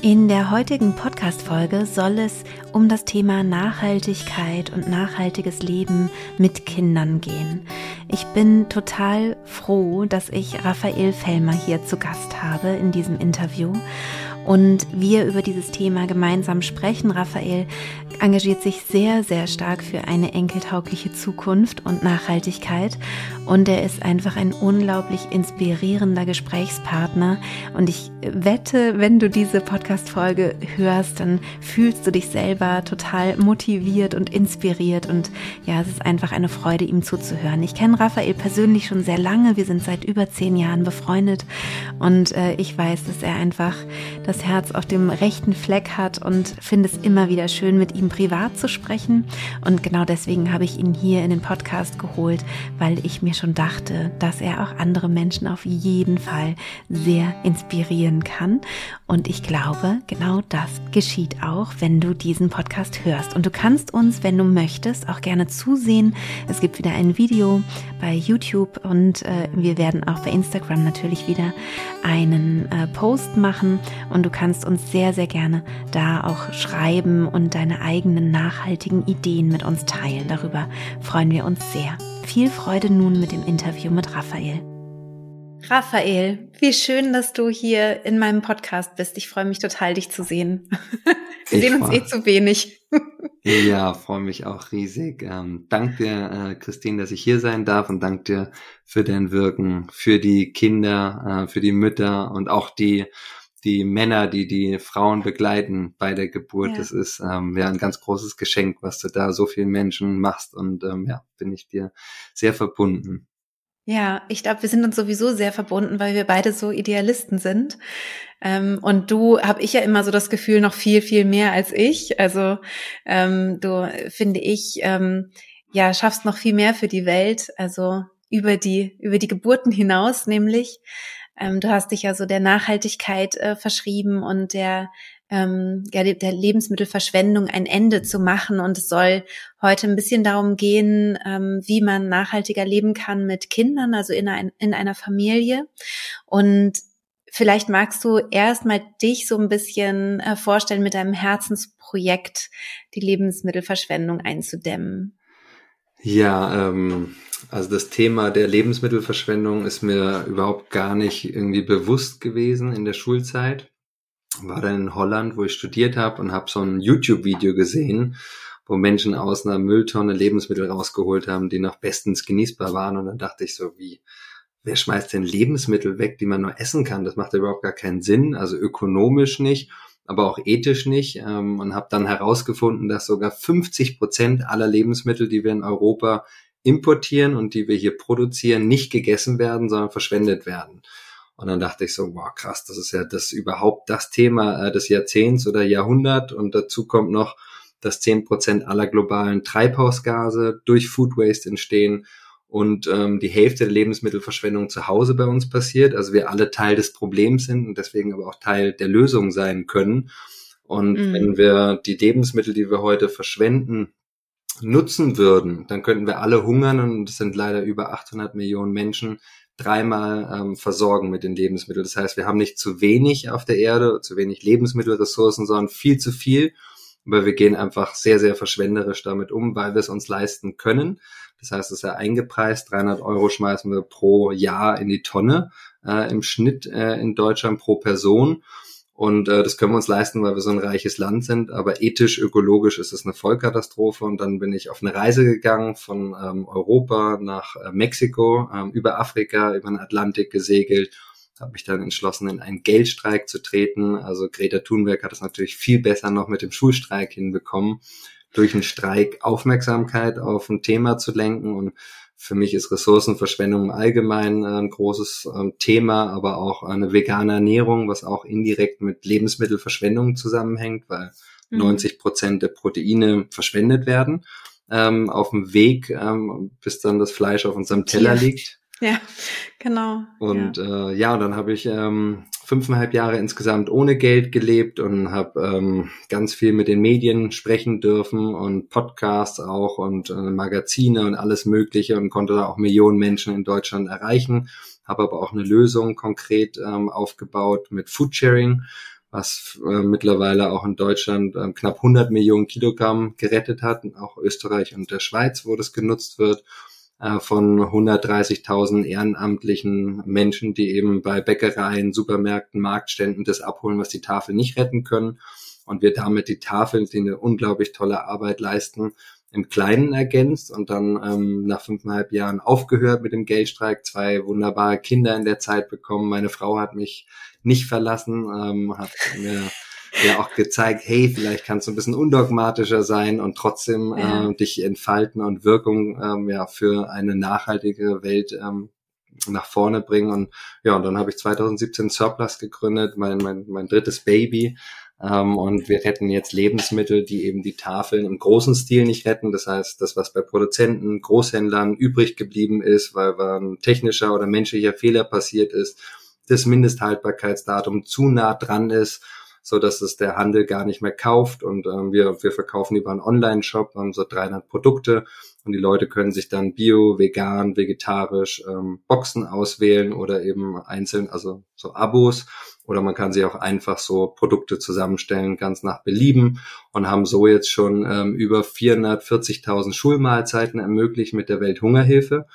In der heutigen Podcast-Folge soll es um das Thema Nachhaltigkeit und nachhaltiges Leben mit Kindern gehen. Ich bin total froh, dass ich Raphael Fellmer hier zu Gast habe in diesem Interview und wir über dieses Thema gemeinsam sprechen. Raphael engagiert sich sehr, sehr stark für eine enkeltaugliche Zukunft und Nachhaltigkeit. Und er ist einfach ein unglaublich inspirierender Gesprächspartner. Und ich wette, wenn du diese Podcast-Folge hörst, dann fühlst du dich selber total motiviert und inspiriert. Und ja, es ist einfach eine Freude, ihm zuzuhören. Ich kenne Raphael persönlich schon sehr lange, wir sind seit über zehn Jahren befreundet. Und äh, ich weiß, dass er einfach das Herz auf dem rechten Fleck hat und finde es immer wieder schön, mit ihm privat zu sprechen und genau deswegen habe ich ihn hier in den Podcast geholt, weil ich mir schon dachte, dass er auch andere Menschen auf jeden Fall sehr inspirieren kann. Und ich glaube, genau das geschieht auch, wenn du diesen Podcast hörst. Und du kannst uns, wenn du möchtest, auch gerne zusehen. Es gibt wieder ein Video bei YouTube und äh, wir werden auch bei Instagram natürlich wieder einen äh, Post machen. Und du kannst uns sehr, sehr gerne da auch schreiben und deine eigenen nachhaltigen Ideen mit uns teilen. Darüber freuen wir uns sehr. Viel Freude nun mit dem Interview mit Raphael. Raphael, wie schön, dass du hier in meinem Podcast bist. Ich freue mich total, dich zu sehen. Wir sehen uns eh zu wenig. ja, freue mich auch riesig. Ähm, dank dir, äh, Christine, dass ich hier sein darf und dank dir für dein Wirken, für die Kinder, äh, für die Mütter und auch die die Männer, die die Frauen begleiten bei der Geburt. Ja. Das ist ähm, ja ein ganz großes Geschenk, was du da so vielen Menschen machst und ähm, ja, bin ich dir sehr verbunden. Ja, ich glaube, wir sind uns sowieso sehr verbunden, weil wir beide so Idealisten sind. Ähm, und du habe ich ja immer so das Gefühl noch viel, viel mehr als ich. Also ähm, du finde ich ähm, ja schaffst noch viel mehr für die Welt. Also über die über die Geburten hinaus, nämlich ähm, du hast dich ja so der Nachhaltigkeit äh, verschrieben und der ähm, ja, der Lebensmittelverschwendung ein Ende zu machen. Und es soll heute ein bisschen darum gehen, ähm, wie man nachhaltiger leben kann mit Kindern, also in, ein, in einer Familie. Und vielleicht magst du erstmal dich so ein bisschen äh, vorstellen mit deinem Herzensprojekt, die Lebensmittelverschwendung einzudämmen. Ja, ähm, also das Thema der Lebensmittelverschwendung ist mir überhaupt gar nicht irgendwie bewusst gewesen in der Schulzeit. War dann in Holland, wo ich studiert habe und habe so ein YouTube-Video gesehen, wo Menschen aus einer Mülltonne Lebensmittel rausgeholt haben, die noch bestens genießbar waren. Und dann dachte ich so, wie, wer schmeißt denn Lebensmittel weg, die man nur essen kann? Das macht überhaupt gar keinen Sinn, also ökonomisch nicht aber auch ethisch nicht ähm, und habe dann herausgefunden, dass sogar 50 Prozent aller Lebensmittel, die wir in Europa importieren und die wir hier produzieren, nicht gegessen werden, sondern verschwendet werden. Und dann dachte ich so, wow, krass, das ist ja das überhaupt das Thema äh, des Jahrzehnts oder Jahrhundert. Und dazu kommt noch, dass zehn Prozent aller globalen Treibhausgase durch Food Waste entstehen und ähm, die Hälfte der Lebensmittelverschwendung zu Hause bei uns passiert. Also wir alle Teil des Problems sind und deswegen aber auch Teil der Lösung sein können. Und mhm. wenn wir die Lebensmittel, die wir heute verschwenden, nutzen würden, dann könnten wir alle hungern und es sind leider über 800 Millionen Menschen dreimal ähm, versorgen mit den Lebensmitteln. Das heißt, wir haben nicht zu wenig auf der Erde, zu wenig Lebensmittelressourcen, sondern viel zu viel. Aber wir gehen einfach sehr, sehr verschwenderisch damit um, weil wir es uns leisten können. Das heißt, es ist ja eingepreist. 300 Euro schmeißen wir pro Jahr in die Tonne äh, im Schnitt äh, in Deutschland pro Person. Und äh, das können wir uns leisten, weil wir so ein reiches Land sind. Aber ethisch, ökologisch ist es eine Vollkatastrophe. Und dann bin ich auf eine Reise gegangen von ähm, Europa nach äh, Mexiko, ähm, über Afrika, über den Atlantik gesegelt habe mich dann entschlossen, in einen Geldstreik zu treten. Also Greta Thunberg hat es natürlich viel besser noch mit dem Schulstreik hinbekommen durch einen Streik Aufmerksamkeit auf ein Thema zu lenken. Und für mich ist Ressourcenverschwendung im Allgemeinen äh, ein großes ähm, Thema, aber auch eine vegane Ernährung, was auch indirekt mit Lebensmittelverschwendung zusammenhängt, weil mhm. 90 Prozent der Proteine verschwendet werden ähm, auf dem Weg, ähm, bis dann das Fleisch auf unserem Teller liegt. Ja, genau. Und ja, äh, ja dann habe ich ähm, fünfeinhalb Jahre insgesamt ohne Geld gelebt und habe ähm, ganz viel mit den Medien sprechen dürfen und Podcasts auch und äh, Magazine und alles Mögliche und konnte da auch Millionen Menschen in Deutschland erreichen. Habe aber auch eine Lösung konkret ähm, aufgebaut mit Foodsharing, was äh, mittlerweile auch in Deutschland äh, knapp 100 Millionen Kilogramm gerettet hat, auch Österreich und der Schweiz, wo das genutzt wird von 130.000 ehrenamtlichen Menschen, die eben bei Bäckereien, Supermärkten, Marktständen das abholen, was die Tafel nicht retten können. Und wir damit die Tafel, die eine unglaublich tolle Arbeit leisten, im Kleinen ergänzt und dann ähm, nach fünfeinhalb Jahren aufgehört mit dem Geldstreik, zwei wunderbare Kinder in der Zeit bekommen. Meine Frau hat mich nicht verlassen, ähm, hat mir ja auch gezeigt, hey, vielleicht kannst du ein bisschen undogmatischer sein und trotzdem ja. äh, dich entfalten und Wirkung ähm, ja für eine nachhaltige Welt ähm, nach vorne bringen. Und ja, und dann habe ich 2017 Surplus gegründet, mein, mein, mein drittes Baby. Ähm, und wir retten jetzt Lebensmittel, die eben die Tafeln im großen Stil nicht retten. Das heißt, das, was bei Produzenten, Großhändlern übrig geblieben ist, weil, weil ein technischer oder menschlicher Fehler passiert ist, das Mindesthaltbarkeitsdatum zu nah dran ist so dass es der Handel gar nicht mehr kauft und ähm, wir, wir verkaufen über einen Online-Shop, haben so 300 Produkte und die Leute können sich dann bio, vegan, vegetarisch ähm, Boxen auswählen oder eben einzeln, also so Abos oder man kann sich auch einfach so Produkte zusammenstellen, ganz nach Belieben und haben so jetzt schon ähm, über 440.000 Schulmahlzeiten ermöglicht mit der Welthungerhilfe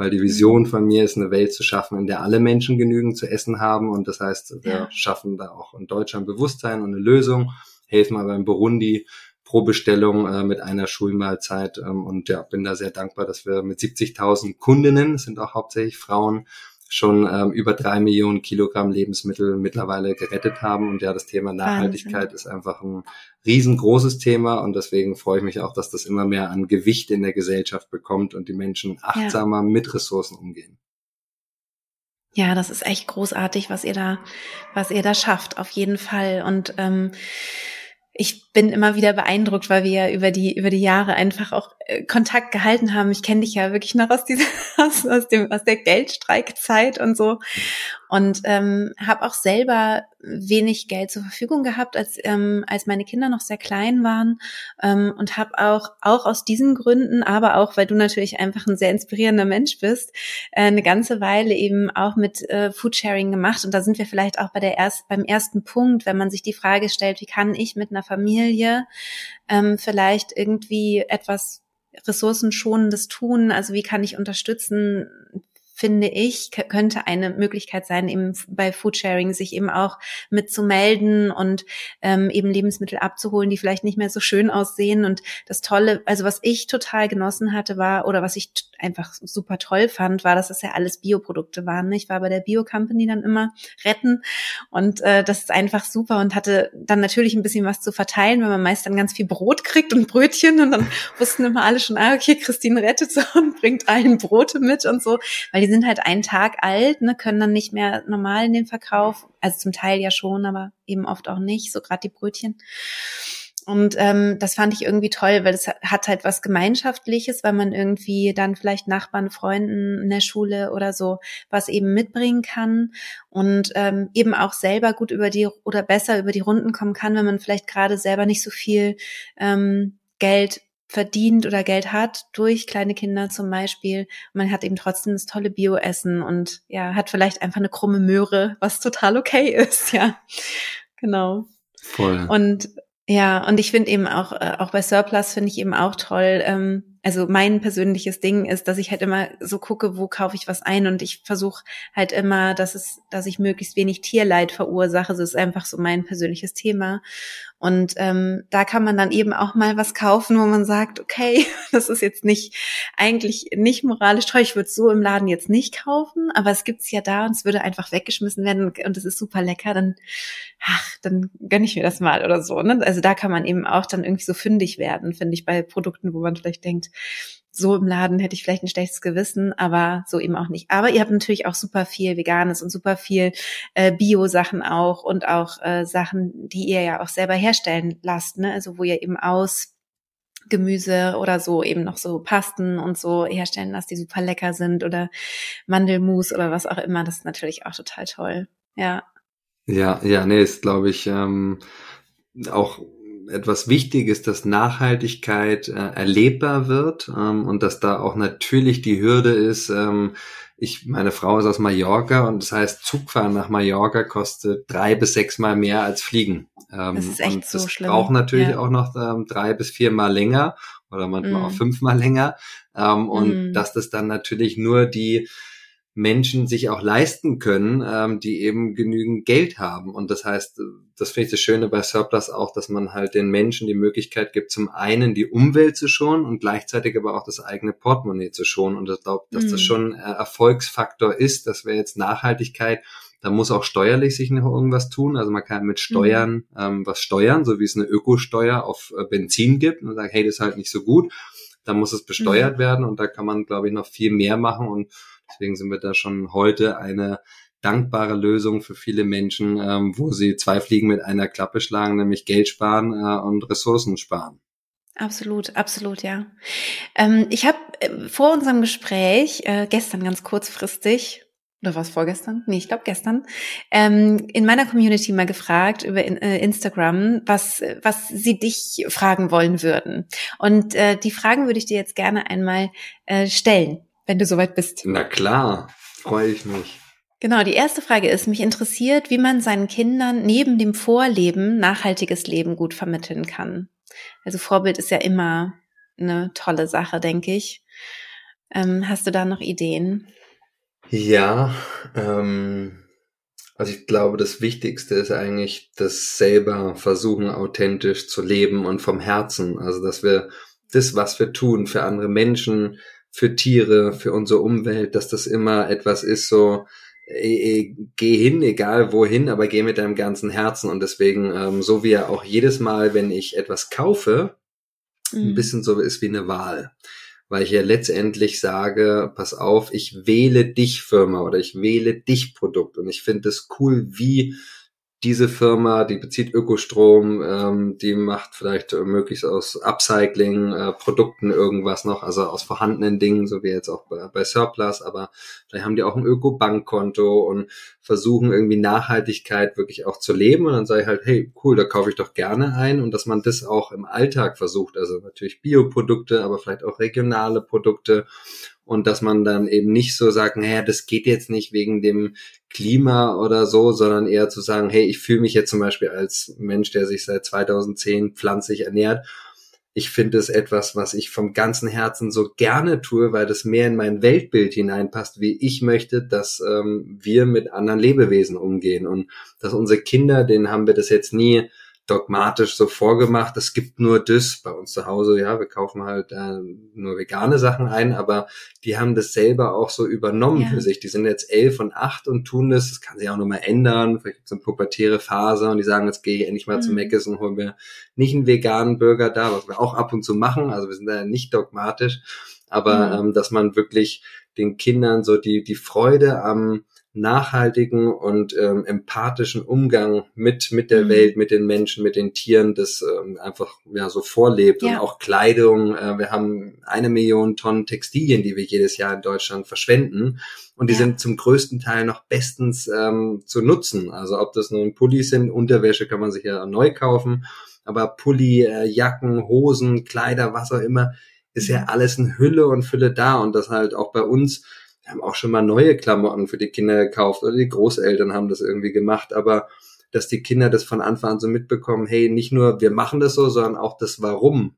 weil die Vision von mir ist, eine Welt zu schaffen, in der alle Menschen genügend zu essen haben. Und das heißt, wir ja. schaffen da auch in Deutschland Bewusstsein und eine Lösung, helfen aber in Burundi pro Bestellung äh, mit einer Schulmahlzeit. Ähm, und ja, bin da sehr dankbar, dass wir mit 70.000 Kundinnen, sind auch hauptsächlich Frauen, schon ähm, über drei Millionen Kilogramm Lebensmittel mittlerweile gerettet haben. Und ja, das Thema Nachhaltigkeit Wahnsinn. ist einfach ein riesengroßes Thema und deswegen freue ich mich auch, dass das immer mehr an Gewicht in der Gesellschaft bekommt und die Menschen achtsamer ja. mit Ressourcen umgehen. Ja, das ist echt großartig, was ihr da, was ihr da schafft, auf jeden Fall. Und ähm, ich bin immer wieder beeindruckt, weil wir ja über die über die Jahre einfach auch äh, Kontakt gehalten haben. Ich kenne dich ja wirklich noch aus dieser aus, aus dem aus der Geldstreikzeit und so. Und ähm, habe auch selber wenig Geld zur Verfügung gehabt, als ähm, als meine Kinder noch sehr klein waren. Ähm, und habe auch auch aus diesen Gründen, aber auch weil du natürlich einfach ein sehr inspirierender Mensch bist, äh, eine ganze Weile eben auch mit äh, Foodsharing gemacht. Und da sind wir vielleicht auch bei der erst beim ersten Punkt, wenn man sich die Frage stellt, wie kann ich mit einer Familie ähm, vielleicht irgendwie etwas ressourcenschonendes tun? Also wie kann ich unterstützen? Finde ich, könnte eine Möglichkeit sein, eben bei Foodsharing sich eben auch mitzumelden und ähm, eben Lebensmittel abzuholen, die vielleicht nicht mehr so schön aussehen. Und das Tolle, also was ich total genossen hatte, war, oder was ich einfach super toll fand, war, dass das ja alles Bioprodukte waren. Ich war bei der Bio-Company dann immer retten und äh, das ist einfach super und hatte dann natürlich ein bisschen was zu verteilen, weil man meist dann ganz viel Brot kriegt und Brötchen und dann wussten immer alle schon, ah, okay, Christine rettet so und bringt allen Brote mit und so, weil die sind halt einen Tag alt, ne, können dann nicht mehr normal in den Verkauf, also zum Teil ja schon, aber eben oft auch nicht, so gerade die Brötchen. Und ähm, das fand ich irgendwie toll, weil es hat halt was Gemeinschaftliches, weil man irgendwie dann vielleicht Nachbarn, Freunden in der Schule oder so was eben mitbringen kann und ähm, eben auch selber gut über die oder besser über die Runden kommen kann, wenn man vielleicht gerade selber nicht so viel ähm, Geld verdient oder Geld hat durch kleine Kinder zum Beispiel. Man hat eben trotzdem das tolle Bioessen und ja, hat vielleicht einfach eine krumme Möhre, was total okay ist, ja. Genau. Voll. Und ja, und ich finde eben auch, äh, auch bei Surplus finde ich eben auch toll, ähm, also mein persönliches Ding ist, dass ich halt immer so gucke, wo kaufe ich was ein und ich versuche halt immer, dass es, dass ich möglichst wenig Tierleid verursache. Das ist einfach so mein persönliches Thema. Und ähm, da kann man dann eben auch mal was kaufen, wo man sagt, okay, das ist jetzt nicht eigentlich nicht moralisch treu. Ich würde es so im Laden jetzt nicht kaufen, aber es gibt's ja da und es würde einfach weggeschmissen werden und es ist super lecker. Dann, ach, dann gönne ich mir das mal oder so. Ne? Also da kann man eben auch dann irgendwie so fündig werden, finde ich, bei Produkten, wo man vielleicht denkt, so im Laden hätte ich vielleicht ein schlechtes Gewissen, aber so eben auch nicht. Aber ihr habt natürlich auch super viel Veganes und super viel äh, Bio-Sachen auch und auch äh, Sachen, die ihr ja auch selber herstellen lasst, ne? Also wo ihr eben aus Gemüse oder so eben noch so Pasten und so herstellen, dass die super lecker sind oder Mandelmus oder was auch immer. Das ist natürlich auch total toll. Ja. Ja, ja, nee, ist glaube ich ähm, auch etwas Wichtiges, dass Nachhaltigkeit äh, erlebbar wird ähm, und dass da auch natürlich die Hürde ist, ähm, ich, meine Frau ist aus Mallorca und das heißt, Zugfahren nach Mallorca kostet drei bis sechs Mal mehr als Fliegen. Ähm, das ist echt und das so schlimm. braucht natürlich ja. auch noch ähm, drei bis vier Mal länger oder manchmal mm. auch fünfmal länger. Ähm, und mm. dass das dann natürlich nur die Menschen sich auch leisten können, ähm, die eben genügend Geld haben. Und das heißt, das finde ich das Schöne bei Surplus auch, dass man halt den Menschen die Möglichkeit gibt, zum einen die Umwelt zu schonen und gleichzeitig aber auch das eigene Portemonnaie zu schonen. Und ich glaube, dass mhm. das schon äh, Erfolgsfaktor ist, dass wir jetzt Nachhaltigkeit da muss auch steuerlich sich noch irgendwas tun. Also man kann mit Steuern mhm. ähm, was steuern, so wie es eine Ökosteuer auf äh, Benzin gibt und sagt, hey, das ist halt nicht so gut. Da muss es besteuert mhm. werden und da kann man, glaube ich, noch viel mehr machen. Und Deswegen sind wir da schon heute eine dankbare Lösung für viele Menschen, ähm, wo sie zwei Fliegen mit einer Klappe schlagen, nämlich Geld sparen äh, und Ressourcen sparen. Absolut, absolut, ja. Ähm, ich habe äh, vor unserem Gespräch äh, gestern ganz kurzfristig oder was vorgestern? Nee, ich glaube gestern, ähm, in meiner Community mal gefragt über in, äh, Instagram, was, was sie dich fragen wollen würden. Und äh, die Fragen würde ich dir jetzt gerne einmal äh, stellen wenn du soweit bist. Na klar, freue ich mich. Genau, die erste Frage ist, mich interessiert, wie man seinen Kindern neben dem Vorleben nachhaltiges Leben gut vermitteln kann. Also Vorbild ist ja immer eine tolle Sache, denke ich. Ähm, hast du da noch Ideen? Ja, ähm, also ich glaube, das Wichtigste ist eigentlich, das selber versuchen, authentisch zu leben und vom Herzen. Also, dass wir das, was wir tun für andere Menschen, für Tiere, für unsere Umwelt, dass das immer etwas ist, so äh, geh hin, egal wohin, aber geh mit deinem ganzen Herzen. Und deswegen, ähm, so wie er auch jedes Mal, wenn ich etwas kaufe, mhm. ein bisschen so ist wie eine Wahl. Weil ich ja letztendlich sage, pass auf, ich wähle dich Firma oder ich wähle dich Produkt. Und ich finde es cool, wie diese Firma, die bezieht Ökostrom, ähm, die macht vielleicht äh, möglichst aus Upcycling, äh, Produkten irgendwas noch, also aus vorhandenen Dingen, so wie jetzt auch bei, bei Surplus, aber vielleicht haben die auch ein Öko-Bankkonto und versuchen irgendwie Nachhaltigkeit wirklich auch zu leben und dann sage ich halt, hey, cool, da kaufe ich doch gerne ein und dass man das auch im Alltag versucht, also natürlich Bioprodukte, aber vielleicht auch regionale Produkte und dass man dann eben nicht so sagt, naja, das geht jetzt nicht wegen dem Klima oder so, sondern eher zu sagen, hey, ich fühle mich jetzt zum Beispiel als Mensch, der sich seit 2010 pflanzlich ernährt. Ich finde es etwas, was ich vom ganzen Herzen so gerne tue, weil das mehr in mein Weltbild hineinpasst, wie ich möchte, dass ähm, wir mit anderen Lebewesen umgehen und dass unsere Kinder, denen haben wir das jetzt nie dogmatisch so vorgemacht, es gibt nur das bei uns zu Hause, ja, wir kaufen halt äh, nur vegane Sachen ein, aber die haben das selber auch so übernommen ja. für sich. Die sind jetzt elf und acht und tun das, das kann sich auch nochmal ändern, vielleicht gibt es eine pubertäre Phase und die sagen, jetzt gehe ich endlich mal mhm. zu Meckes und holen wir nicht einen veganen Burger da, was wir auch ab und zu machen, also wir sind da nicht dogmatisch, aber mhm. ähm, dass man wirklich den Kindern so die, die Freude am nachhaltigen und ähm, empathischen Umgang mit mit der mhm. Welt, mit den Menschen, mit den Tieren, das ähm, einfach ja so vorlebt ja. und auch Kleidung. Äh, wir haben eine Million Tonnen Textilien, die wir jedes Jahr in Deutschland verschwenden und die ja. sind zum größten Teil noch bestens ähm, zu nutzen. Also ob das nun Pullis sind, Unterwäsche kann man sich ja neu kaufen, aber Pulli, äh, Jacken, Hosen, Kleider, was auch immer, ist ja mhm. alles in Hülle und Fülle da und das halt auch bei uns wir haben auch schon mal neue Klamotten für die Kinder gekauft oder die Großeltern haben das irgendwie gemacht, aber dass die Kinder das von Anfang an so mitbekommen, hey, nicht nur wir machen das so, sondern auch das Warum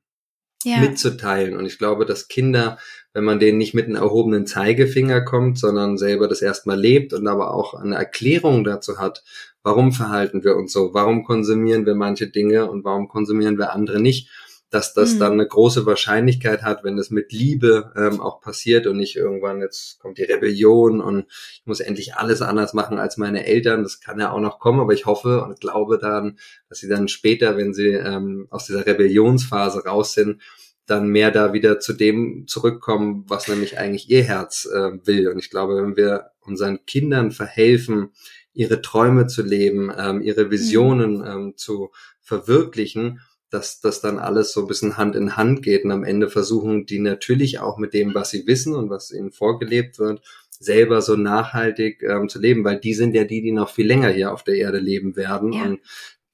ja. mitzuteilen. Und ich glaube, dass Kinder, wenn man denen nicht mit einem erhobenen Zeigefinger kommt, sondern selber das erstmal lebt und aber auch eine Erklärung dazu hat, warum verhalten wir uns so, warum konsumieren wir manche Dinge und warum konsumieren wir andere nicht, dass das mhm. dann eine große Wahrscheinlichkeit hat, wenn es mit Liebe ähm, auch passiert und nicht irgendwann jetzt kommt die Rebellion und ich muss endlich alles anders machen als meine Eltern. Das kann ja auch noch kommen, aber ich hoffe und glaube dann, dass sie dann später, wenn sie ähm, aus dieser Rebellionsphase raus sind, dann mehr da wieder zu dem zurückkommen, was nämlich eigentlich ihr Herz äh, will. Und ich glaube, wenn wir unseren Kindern verhelfen, ihre Träume zu leben, ähm, ihre Visionen mhm. ähm, zu verwirklichen, dass das dann alles so ein bisschen Hand in Hand geht und am Ende versuchen die natürlich auch mit dem, was sie wissen und was ihnen vorgelebt wird, selber so nachhaltig ähm, zu leben, weil die sind ja die, die noch viel länger hier auf der Erde leben werden ja. und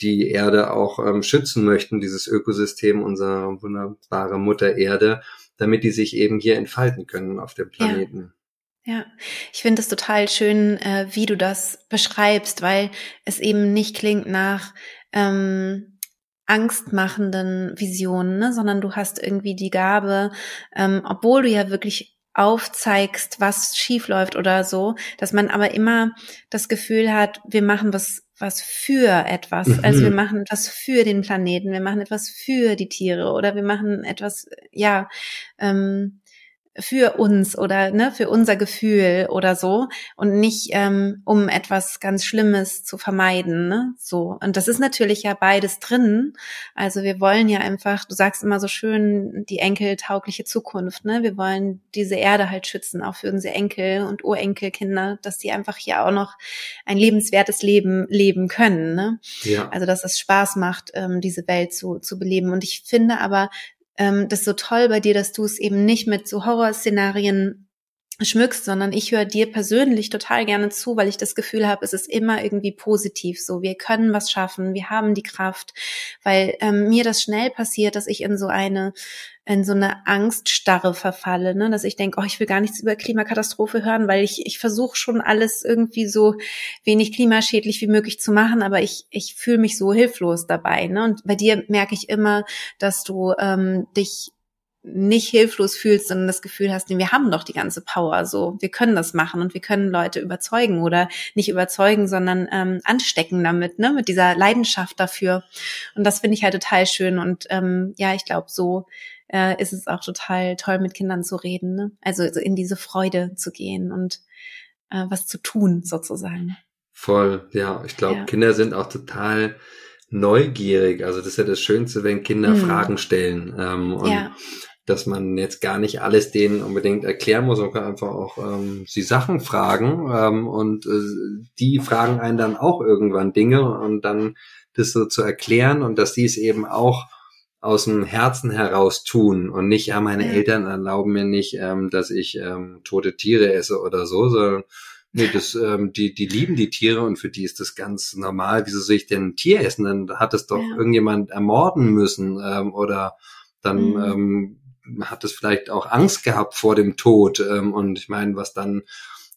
die Erde auch ähm, schützen möchten, dieses Ökosystem unserer wunderbare Mutter Erde, damit die sich eben hier entfalten können auf dem Planeten. Ja. ja. ich finde es total schön, äh, wie du das beschreibst, weil es eben nicht klingt nach ähm, angstmachenden Visionen, ne? sondern du hast irgendwie die Gabe, ähm, obwohl du ja wirklich aufzeigst, was schief läuft oder so, dass man aber immer das Gefühl hat, wir machen was was für etwas. Mhm. Also wir machen etwas für den Planeten, wir machen etwas für die Tiere oder wir machen etwas, ja, ähm, für uns oder ne, für unser Gefühl oder so und nicht ähm, um etwas ganz Schlimmes zu vermeiden. Ne? So und das ist natürlich ja beides drin. Also wir wollen ja einfach, du sagst immer so schön, die enkeltaugliche Zukunft. Ne, wir wollen diese Erde halt schützen, auch für unsere Enkel und Urenkelkinder, dass die einfach hier auch noch ein lebenswertes Leben leben können. Ne? Ja. Also dass es Spaß macht, ähm, diese Welt zu zu beleben. Und ich finde aber ähm, das so toll bei dir, dass du es eben nicht mit so Horrorszenarien schmückst, sondern ich höre dir persönlich total gerne zu, weil ich das Gefühl habe, es ist immer irgendwie positiv so. Wir können was schaffen, wir haben die Kraft, weil ähm, mir das schnell passiert, dass ich in so eine in so eine Angststarre verfalle, ne? dass ich denke, oh, ich will gar nichts über Klimakatastrophe hören, weil ich, ich versuche schon alles irgendwie so wenig klimaschädlich wie möglich zu machen, aber ich, ich fühle mich so hilflos dabei. Ne? Und bei dir merke ich immer, dass du ähm, dich nicht hilflos fühlst, sondern das Gefühl hast, wir haben doch die ganze Power, so wir können das machen und wir können Leute überzeugen oder nicht überzeugen, sondern ähm, anstecken damit, ne, mit dieser Leidenschaft dafür. Und das finde ich halt total schön und ähm, ja, ich glaube, so äh, ist es auch total toll, mit Kindern zu reden, ne? also in diese Freude zu gehen und äh, was zu tun sozusagen. Voll, ja, ich glaube, ja. Kinder sind auch total neugierig. Also das ist ja das Schönste, wenn Kinder mhm. Fragen stellen. Ähm, und ja dass man jetzt gar nicht alles denen unbedingt erklären muss, man kann einfach auch ähm, sie Sachen fragen ähm, und äh, die fragen einen dann auch irgendwann Dinge und dann das so zu erklären und dass die es eben auch aus dem Herzen heraus tun und nicht, ja, meine. Eltern erlauben mir nicht, ähm, dass ich ähm, tote Tiere esse oder so, sondern nee, das, ähm, die, die lieben die Tiere und für die ist das ganz normal. Wieso soll ich denn ein Tier essen? Dann hat es doch ja. irgendjemand ermorden müssen ähm, oder dann mhm. ähm, hat es vielleicht auch Angst gehabt vor dem Tod. Ähm, und ich meine, was dann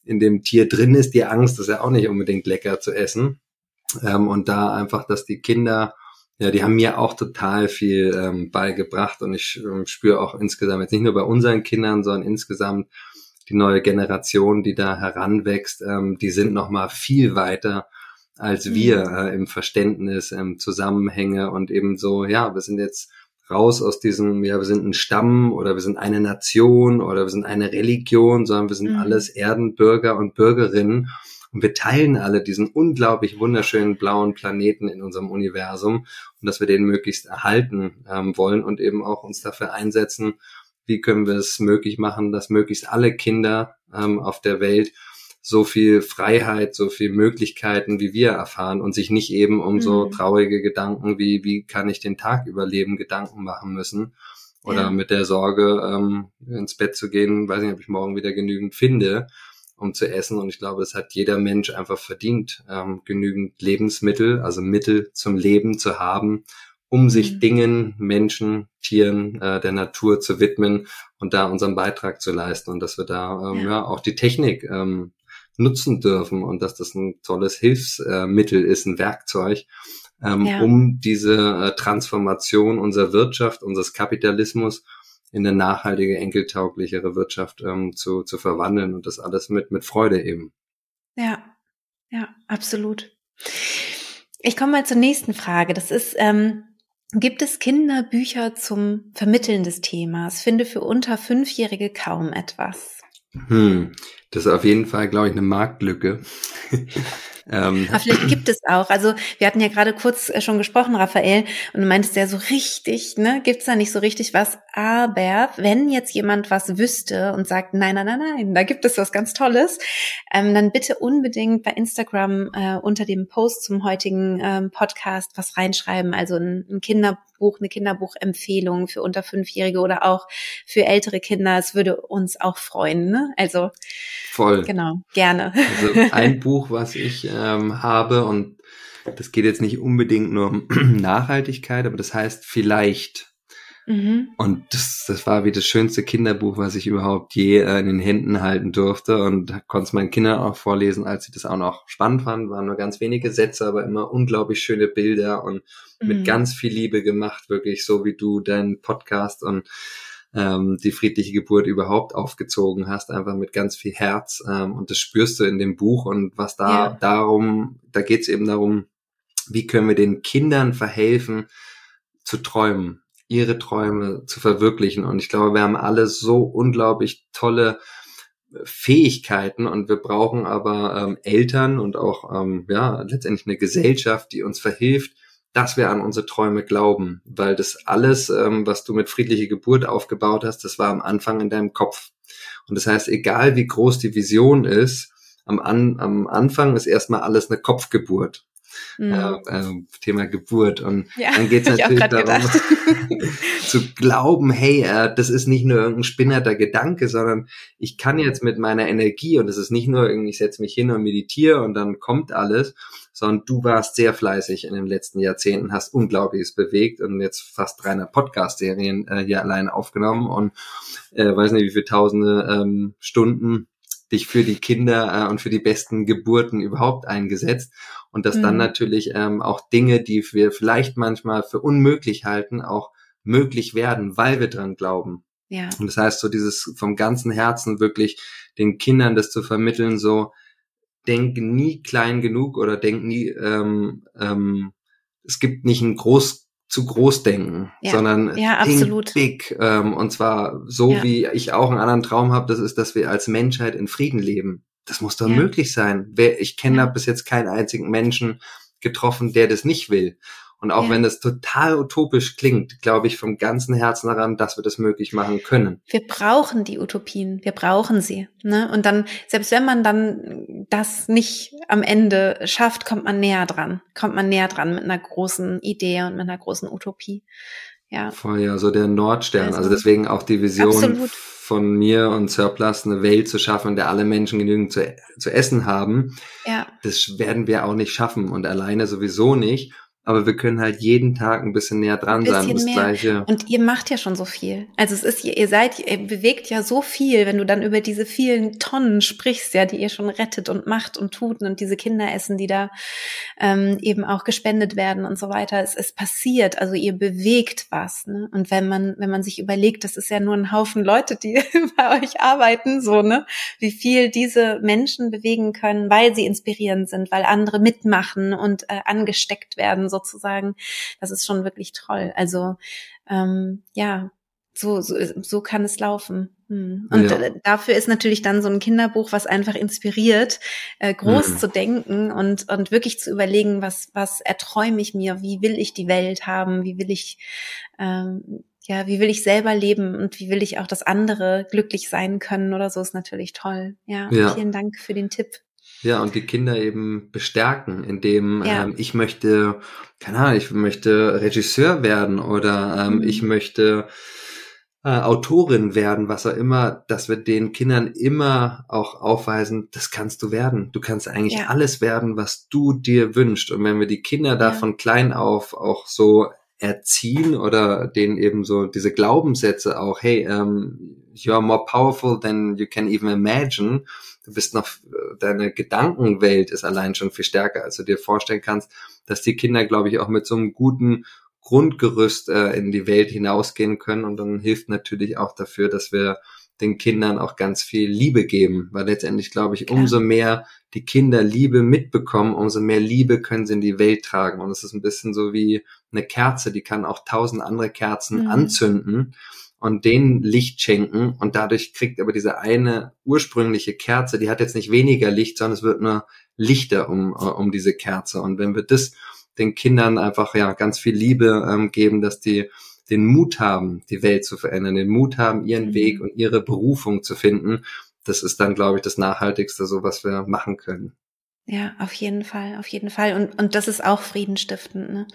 in dem Tier drin ist, die Angst, ist ja auch nicht unbedingt lecker zu essen. Ähm, und da einfach, dass die Kinder, ja, die haben mir auch total viel ähm, beigebracht und ich ähm, spüre auch insgesamt, jetzt nicht nur bei unseren Kindern, sondern insgesamt die neue Generation, die da heranwächst, ähm, die sind noch mal viel weiter als mhm. wir äh, im Verständnis, im Zusammenhänge und eben so, ja, wir sind jetzt raus aus diesem, ja, wir sind ein Stamm oder wir sind eine Nation oder wir sind eine Religion, sondern wir sind mhm. alles Erdenbürger und Bürgerinnen. Und wir teilen alle diesen unglaublich wunderschönen blauen Planeten in unserem Universum und dass wir den möglichst erhalten ähm, wollen und eben auch uns dafür einsetzen, wie können wir es möglich machen, dass möglichst alle Kinder ähm, auf der Welt so viel Freiheit, so viel Möglichkeiten, wie wir erfahren und sich nicht eben um mhm. so traurige Gedanken wie, wie kann ich den Tag überleben, Gedanken machen müssen. Oder ja. mit der Sorge, ähm, ins Bett zu gehen, weiß nicht, ob ich morgen wieder genügend finde, um zu essen. Und ich glaube, es hat jeder Mensch einfach verdient, ähm, genügend Lebensmittel, also Mittel zum Leben zu haben, um sich mhm. Dingen, Menschen, Tieren, äh, der Natur zu widmen und da unseren Beitrag zu leisten und dass wir da ähm, ja. ja auch die Technik ähm, nutzen dürfen und dass das ein tolles Hilfsmittel ist, ein Werkzeug, ähm, ja. um diese äh, Transformation unserer Wirtschaft, unseres Kapitalismus in eine nachhaltige, enkeltauglichere Wirtschaft ähm, zu, zu verwandeln und das alles mit, mit Freude eben. Ja, ja, absolut. Ich komme mal zur nächsten Frage. Das ist, ähm, gibt es Kinderbücher zum Vermitteln des Themas? Finde für unter Fünfjährige kaum etwas. Hm, das ist auf jeden Fall, glaube ich, eine Marktlücke. Ähm, Aber vielleicht gibt es auch. Also wir hatten ja gerade kurz äh, schon gesprochen, Raphael, und du meintest ja so richtig, ne, gibt's da nicht so richtig was. Aber wenn jetzt jemand was wüsste und sagt, nein, nein, nein, nein, da gibt es was ganz Tolles, ähm, dann bitte unbedingt bei Instagram äh, unter dem Post zum heutigen ähm, Podcast was reinschreiben. Also ein, ein Kinder Buch, eine Kinderbuchempfehlung für unter Fünfjährige oder auch für ältere Kinder. Es würde uns auch freuen. Ne? Also voll. Genau, gerne. Also ein Buch, was ich ähm, habe und das geht jetzt nicht unbedingt nur um Nachhaltigkeit, aber das heißt vielleicht Mhm. Und das, das war wie das schönste Kinderbuch, was ich überhaupt je äh, in den Händen halten durfte und konnte es meinen Kindern auch vorlesen, als sie das auch noch spannend fanden. Waren nur ganz wenige Sätze, aber immer unglaublich schöne Bilder und mhm. mit ganz viel Liebe gemacht, wirklich so wie du deinen Podcast und ähm, die friedliche Geburt überhaupt aufgezogen hast, einfach mit ganz viel Herz. Ähm, und das spürst du in dem Buch und was da ja. darum, da geht es eben darum, wie können wir den Kindern verhelfen, zu träumen, ihre Träume zu verwirklichen. Und ich glaube, wir haben alle so unglaublich tolle Fähigkeiten und wir brauchen aber ähm, Eltern und auch ähm, ja letztendlich eine Gesellschaft, die uns verhilft, dass wir an unsere Träume glauben, weil das alles, ähm, was du mit friedlicher Geburt aufgebaut hast, das war am Anfang in deinem Kopf. Und das heißt, egal wie groß die Vision ist, am, an, am Anfang ist erstmal alles eine Kopfgeburt mhm. äh, Thema Geburt. Und ja, dann geht es natürlich darum, zu glauben, hey, äh, das ist nicht nur irgendein spinnerter Gedanke, sondern ich kann jetzt mit meiner Energie, und das ist nicht nur irgendwie, ich setze mich hin und meditiere und dann kommt alles, sondern du warst sehr fleißig in den letzten Jahrzehnten, hast Unglaubliches bewegt und jetzt fast 300 Podcast-Serien äh, hier allein aufgenommen und äh, weiß nicht, wie viele tausende ähm, Stunden dich für die Kinder äh, und für die besten Geburten überhaupt eingesetzt und dass mhm. dann natürlich ähm, auch Dinge, die wir vielleicht manchmal für unmöglich halten, auch möglich werden, weil wir dran glauben. Ja. Und das heißt, so dieses vom ganzen Herzen wirklich den Kindern das zu vermitteln, so denk nie klein genug oder denk nie, ähm, ähm, es gibt nicht ein groß zu groß denken, ja. sondern ja, absolut. big. Ähm, und zwar so, ja. wie ich auch einen anderen Traum habe, das ist, dass wir als Menschheit in Frieden leben. Das muss doch möglich sein. Wer, ich kenne da bis jetzt keinen einzigen Menschen getroffen, der das nicht will. Und auch ja. wenn das total utopisch klingt, glaube ich vom ganzen Herzen daran, dass wir das möglich machen können. Wir brauchen die Utopien, wir brauchen sie. Ne? Und dann, selbst wenn man dann das nicht am Ende schafft, kommt man näher dran, kommt man näher dran mit einer großen Idee und mit einer großen Utopie. Ja. Voll, ja, so der Nordstern. Also, also deswegen auch die Vision absolut. von mir und Surplus, eine Welt zu schaffen, in der alle Menschen genügend zu, zu essen haben. Ja. Das werden wir auch nicht schaffen und alleine sowieso nicht aber wir können halt jeden Tag ein bisschen näher dran bisschen sein. Das mehr. Gleiche. Und ihr macht ja schon so viel. Also es ist, ihr seid, ihr bewegt ja so viel, wenn du dann über diese vielen Tonnen sprichst, ja, die ihr schon rettet und macht und tut und diese Kinder essen, die da ähm, eben auch gespendet werden und so weiter. Es, es passiert, also ihr bewegt was. Ne? Und wenn man, wenn man sich überlegt, das ist ja nur ein Haufen Leute, die bei euch arbeiten, so, ne, wie viel diese Menschen bewegen können, weil sie inspirierend sind, weil andere mitmachen und äh, angesteckt werden sozusagen. Das ist schon wirklich toll. Also ähm, ja, so, so, so kann es laufen. Hm. Und ja. dafür ist natürlich dann so ein Kinderbuch, was einfach inspiriert, äh, groß mhm. zu denken und, und wirklich zu überlegen, was, was erträume ich mir, wie will ich die Welt haben, wie will ich, ähm, ja, wie will ich selber leben und wie will ich auch, dass andere glücklich sein können oder so, ist natürlich toll. Ja, ja. vielen Dank für den Tipp. Ja, und die Kinder eben bestärken, indem ja. ähm, ich möchte, keine Ahnung, ich möchte Regisseur werden oder ähm, mhm. ich möchte äh, Autorin werden, was auch immer, dass wir den Kindern immer auch aufweisen, das kannst du werden. Du kannst eigentlich ja. alles werden, was du dir wünschst. Und wenn wir die Kinder da ja. von klein auf auch so erziehen oder denen eben so diese Glaubenssätze auch, hey, um, ähm, you're more powerful than you can even imagine du bist noch, deine Gedankenwelt ist allein schon viel stärker, als du dir vorstellen kannst, dass die Kinder, glaube ich, auch mit so einem guten Grundgerüst äh, in die Welt hinausgehen können und dann hilft natürlich auch dafür, dass wir den Kindern auch ganz viel Liebe geben, weil letztendlich glaube ich, umso mehr die Kinder Liebe mitbekommen, umso mehr Liebe können sie in die Welt tragen. Und es ist ein bisschen so wie eine Kerze, die kann auch tausend andere Kerzen mhm. anzünden und denen Licht schenken und dadurch kriegt aber diese eine ursprüngliche Kerze, die hat jetzt nicht weniger Licht, sondern es wird nur lichter um, äh, um diese Kerze. Und wenn wir das den Kindern einfach ja ganz viel Liebe ähm, geben, dass die den Mut haben, die Welt zu verändern, den Mut haben, ihren mhm. Weg und ihre Berufung zu finden, das ist dann, glaube ich, das Nachhaltigste, so was wir machen können. Ja, auf jeden Fall, auf jeden Fall. Und, und das ist auch friedenstiftend. Ne?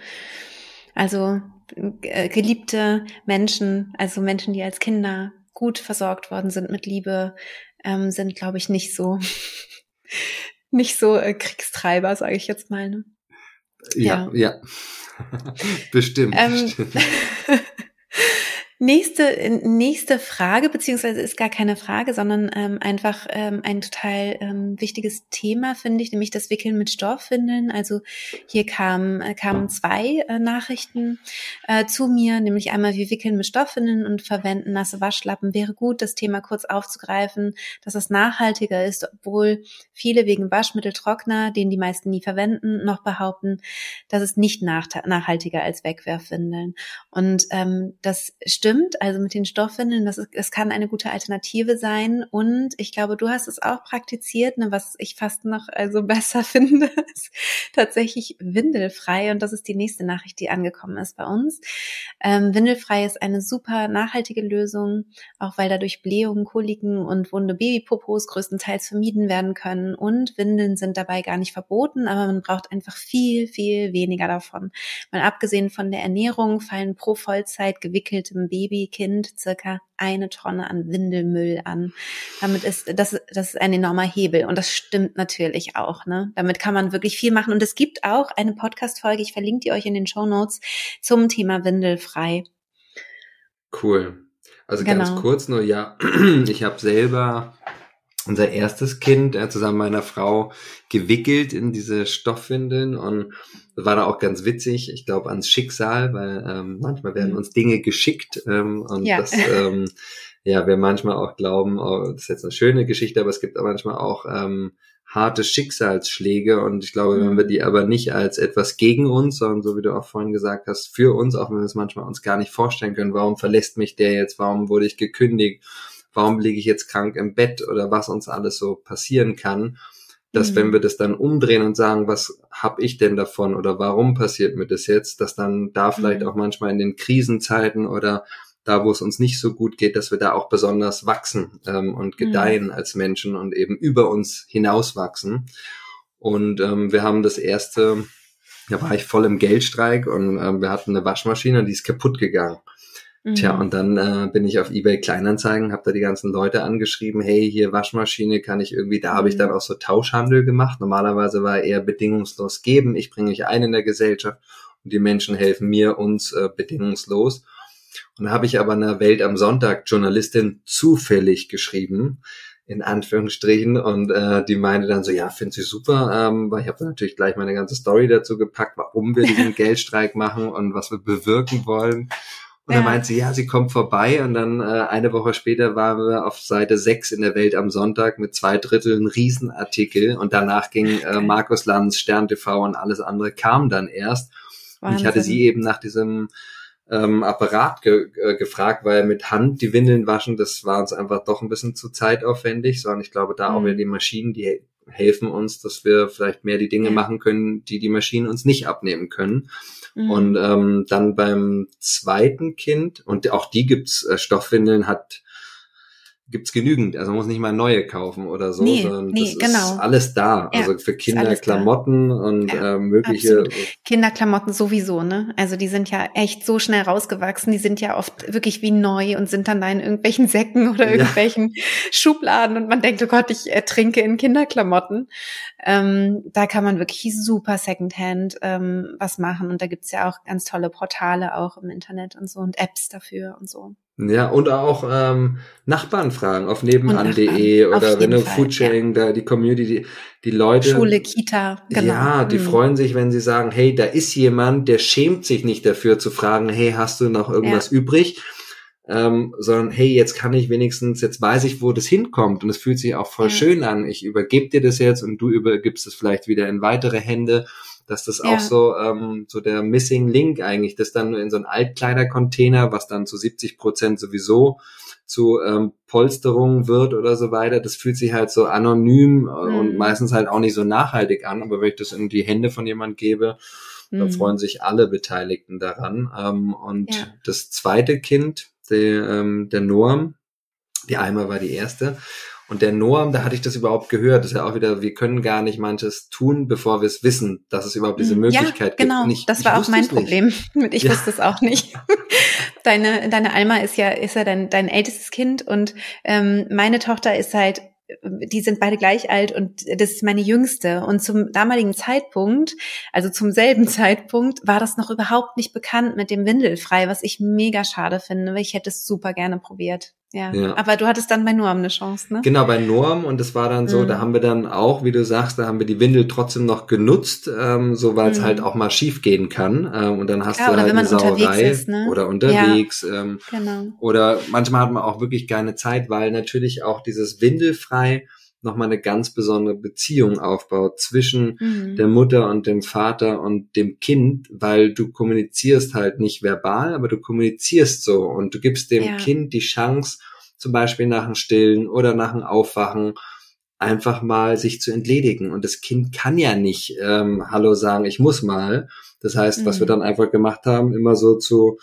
Also geliebte Menschen, also Menschen, die als Kinder gut versorgt worden sind mit Liebe, ähm, sind, glaube ich, nicht so nicht so äh, Kriegstreiber, sage ich jetzt mal. Ne? Ja, ja. ja. bestimmt. Ähm, bestimmt. Nächste, nächste Frage, beziehungsweise ist gar keine Frage, sondern ähm, einfach ähm, ein total ähm, wichtiges Thema, finde ich, nämlich das Wickeln mit Stoffwindeln. Also hier kam, äh, kamen zwei äh, Nachrichten äh, zu mir, nämlich einmal, wir wickeln mit Stoffwindeln und verwenden nasse Waschlappen. Wäre gut, das Thema kurz aufzugreifen, dass es nachhaltiger ist, obwohl viele wegen Waschmitteltrockner, den die meisten nie verwenden, noch behaupten, dass es nicht nach, nachhaltiger als Wegwerfwindeln. Und ähm, das stimmt stimmt, also mit den Stoffwindeln, das, ist, das kann eine gute Alternative sein. Und ich glaube, du hast es auch praktiziert, ne, was ich fast noch also besser finde, ist tatsächlich windelfrei. Und das ist die nächste Nachricht, die angekommen ist bei uns. Ähm, windelfrei ist eine super nachhaltige Lösung, auch weil dadurch Blähungen, Koliken und wunde Babypopos größtenteils vermieden werden können. Und Windeln sind dabei gar nicht verboten, aber man braucht einfach viel, viel weniger davon. Mal abgesehen von der Ernährung fallen pro Vollzeit gewickeltem Babykind circa eine Tonne an Windelmüll an. Damit ist das, das ist ein enormer Hebel und das stimmt natürlich auch. Ne? Damit kann man wirklich viel machen und es gibt auch eine Podcast-Folge, ich verlinke die euch in den Show Notes zum Thema Windelfrei. Cool. Also genau. ganz kurz nur, ja, ich habe selber unser erstes Kind äh, zusammen mit meiner Frau gewickelt in diese Stoffwindeln und war da auch ganz witzig. Ich glaube ans Schicksal, weil ähm, manchmal werden mhm. uns Dinge geschickt ähm, und ja. das ähm, ja wir manchmal auch glauben, oh, das ist jetzt eine schöne Geschichte, aber es gibt auch manchmal auch ähm, harte Schicksalsschläge und ich glaube, wenn wir mhm. die aber nicht als etwas gegen uns, sondern so wie du auch vorhin gesagt hast, für uns, auch wenn wir es manchmal uns gar nicht vorstellen können, warum verlässt mich der jetzt, warum wurde ich gekündigt, warum liege ich jetzt krank im Bett oder was uns alles so passieren kann, dass mhm. wenn wir das dann umdrehen und sagen, was habe ich denn davon oder warum passiert mir das jetzt, dass dann da vielleicht mhm. auch manchmal in den Krisenzeiten oder da, wo es uns nicht so gut geht, dass wir da auch besonders wachsen ähm, und mhm. gedeihen mhm. als Menschen und eben über uns hinauswachsen. Und ähm, wir haben das erste, da war ich voll im Geldstreik und ähm, wir hatten eine Waschmaschine und die ist kaputt gegangen. Tja, mhm. und dann äh, bin ich auf eBay Kleinanzeigen, habe da die ganzen Leute angeschrieben, hey, hier Waschmaschine kann ich irgendwie, da habe ich dann mhm. auch so Tauschhandel gemacht. Normalerweise war eher bedingungslos geben, ich bringe mich ein in der Gesellschaft und die Menschen helfen mir uns äh, bedingungslos. Und da habe ich aber einer Welt am Sonntag Journalistin zufällig geschrieben, in Anführungsstrichen, und äh, die meinte dann so, ja, finde sie super, ähm, weil ich habe natürlich gleich meine ganze Story dazu gepackt, warum wir diesen Geldstreik machen und was wir bewirken wollen. Und ja. dann meint sie, ja, sie kommt vorbei und dann äh, eine Woche später waren wir auf Seite 6 in der Welt am Sonntag mit zwei Dritteln Riesenartikel und danach ging äh, Markus Lanz, Stern TV und alles andere kam dann erst. Wahnsinn. Und ich hatte sie eben nach diesem ähm, Apparat ge äh, gefragt, weil mit Hand die Windeln waschen, das war uns einfach doch ein bisschen zu zeitaufwendig, sondern ich glaube, da mhm. auch wieder die Maschinen, die helfen uns, dass wir vielleicht mehr die Dinge machen können, die die Maschinen uns nicht abnehmen können. Mhm. Und ähm, dann beim zweiten Kind, und auch die gibt's, äh, Stoffwindeln hat gibt's genügend. Also man muss nicht mal neue kaufen oder so, nee, sondern nee, das genau. ist alles da. Ja, also für Kinder Klamotten da. und ja, äh, mögliche. Absolut. Kinderklamotten sowieso, ne? Also die sind ja echt so schnell rausgewachsen. Die sind ja oft wirklich wie neu und sind dann da in irgendwelchen Säcken oder irgendwelchen ja. Schubladen und man denkt, oh Gott, ich ertrinke in Kinderklamotten. Ähm, da kann man wirklich super Secondhand ähm, was machen und da gibt's ja auch ganz tolle Portale auch im Internet und so und Apps dafür und so. Ja, und auch ähm, Nachbarn fragen auf nebenan.de oder wenn du Foodsharing, ja. da die Community, die, die Leute. Schule, Kita, genau. Ja, die mhm. freuen sich, wenn sie sagen, hey, da ist jemand, der schämt sich nicht dafür zu fragen, hey, hast du noch irgendwas ja. übrig? Ähm, sondern hey, jetzt kann ich wenigstens, jetzt weiß ich, wo das hinkommt und es fühlt sich auch voll ja. schön an. Ich übergebe dir das jetzt und du übergibst es vielleicht wieder in weitere Hände dass das ja. auch so, ähm, so der Missing Link eigentlich, das dann in so ein Altkleidercontainer, was dann zu 70 Prozent sowieso zu ähm, Polsterung wird oder so weiter, das fühlt sich halt so anonym mhm. und meistens halt auch nicht so nachhaltig an, aber wenn ich das in die Hände von jemand gebe, mhm. dann freuen sich alle Beteiligten daran. Ähm, und ja. das zweite Kind, der, ähm, der Norm, die Eimer war die erste. Und der Noam, da hatte ich das überhaupt gehört. Das ist ja auch wieder, wir können gar nicht manches tun, bevor wir es wissen, dass es überhaupt diese Möglichkeit ja, genau. gibt. Genau, das war auch mein Problem. Ich ja. wusste es auch nicht. deine, deine Alma ist ja, ist ja dein, dein ältestes Kind und ähm, meine Tochter ist halt die sind beide gleich alt und das ist meine jüngste. Und zum damaligen Zeitpunkt, also zum selben Zeitpunkt, war das noch überhaupt nicht bekannt mit dem Windelfrei, was ich mega schade finde, weil ich hätte es super gerne probiert. Ja. ja. Aber du hattest dann bei Norm eine Chance, ne? Genau, bei Norm und es war dann so, mhm. da haben wir dann auch, wie du sagst, da haben wir die Windel trotzdem noch genutzt, ähm, so weil es mhm. halt auch mal schief gehen kann. Ähm, und dann hast ja, du halt eine Sauerei ist, ne? oder unterwegs. Ja. Ähm, genau. Oder manchmal hat man auch wirklich keine Zeit, weil natürlich auch dieses Windelfrei nochmal eine ganz besondere Beziehung aufbaut zwischen mhm. der Mutter und dem Vater und dem Kind, weil du kommunizierst halt nicht verbal, aber du kommunizierst so und du gibst dem ja. Kind die Chance, zum Beispiel nach dem Stillen oder nach dem Aufwachen, einfach mal sich zu entledigen. Und das Kind kann ja nicht ähm, Hallo sagen, ich muss mal. Das heißt, mhm. was wir mhm. dann einfach gemacht haben, immer so zu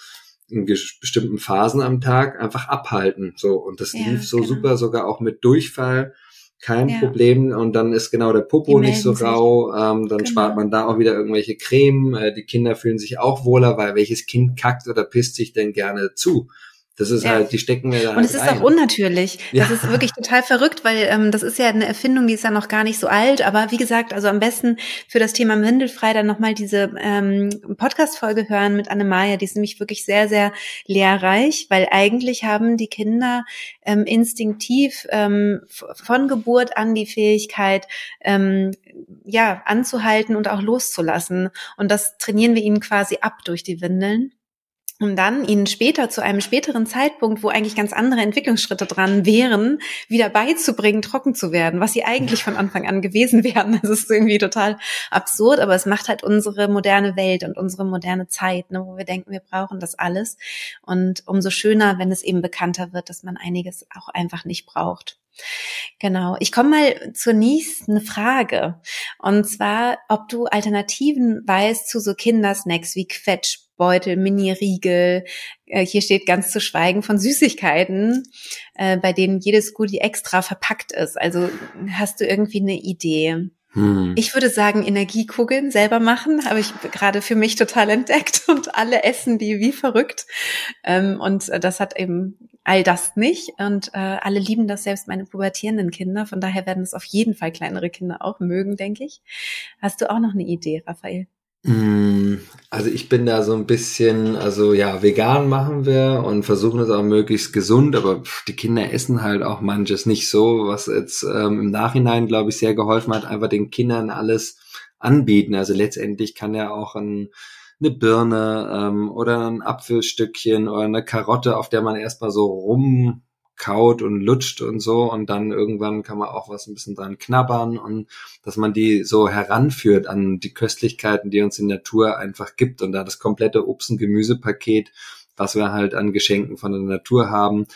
in bestimmten Phasen am Tag einfach abhalten. So und das ja, lief so genau. super, sogar auch mit Durchfall kein ja. Problem. Und dann ist genau der Popo nicht so rau. Ähm, dann genau. spart man da auch wieder irgendwelche Creme. Äh, die Kinder fühlen sich auch wohler, weil welches Kind kackt oder pisst sich denn gerne zu? Das ist ja. halt, die stecken wir da. Und halt es ist ein. auch unnatürlich. Ja. Das ist wirklich total verrückt, weil ähm, das ist ja eine Erfindung, die ist ja noch gar nicht so alt. Aber wie gesagt, also am besten für das Thema Windelfrei dann nochmal diese ähm, Podcast-Folge hören mit Annemaya. Die ist nämlich wirklich sehr, sehr lehrreich, weil eigentlich haben die Kinder ähm, instinktiv ähm, von Geburt an die Fähigkeit, ähm, ja, anzuhalten und auch loszulassen. Und das trainieren wir ihnen quasi ab durch die Windeln um dann ihnen später zu einem späteren Zeitpunkt, wo eigentlich ganz andere Entwicklungsschritte dran wären, wieder beizubringen, trocken zu werden, was sie eigentlich von Anfang an gewesen wären. Das ist irgendwie total absurd, aber es macht halt unsere moderne Welt und unsere moderne Zeit, ne, wo wir denken, wir brauchen das alles. Und umso schöner, wenn es eben bekannter wird, dass man einiges auch einfach nicht braucht. Genau. Ich komme mal zur nächsten Frage. Und zwar, ob du Alternativen weißt zu so Kindersnacks wie Quetsch, Beutel, Mini-Riegel. Äh, hier steht ganz zu schweigen von Süßigkeiten, äh, bei denen jedes Goodie extra verpackt ist. Also hast du irgendwie eine Idee? Hm. Ich würde sagen, Energiekugeln selber machen, habe ich gerade für mich total entdeckt und alle essen die wie verrückt. Ähm, und das hat eben all das nicht und äh, alle lieben das, selbst meine pubertierenden Kinder. Von daher werden es auf jeden Fall kleinere Kinder auch mögen, denke ich. Hast du auch noch eine Idee, Raphael? Mm, also ich bin da so ein bisschen, also ja, vegan machen wir und versuchen es auch möglichst gesund, aber die Kinder essen halt auch manches nicht so, was jetzt ähm, im Nachhinein, glaube ich, sehr geholfen hat, einfach den Kindern alles anbieten. Also letztendlich kann ja auch ein, eine Birne ähm, oder ein Apfelstückchen oder eine Karotte, auf der man erstmal so rum kaut und lutscht und so und dann irgendwann kann man auch was ein bisschen dran knabbern und dass man die so heranführt an die Köstlichkeiten, die uns die Natur einfach gibt und da das komplette Obst- und Gemüsepaket, was wir halt an Geschenken von der Natur haben,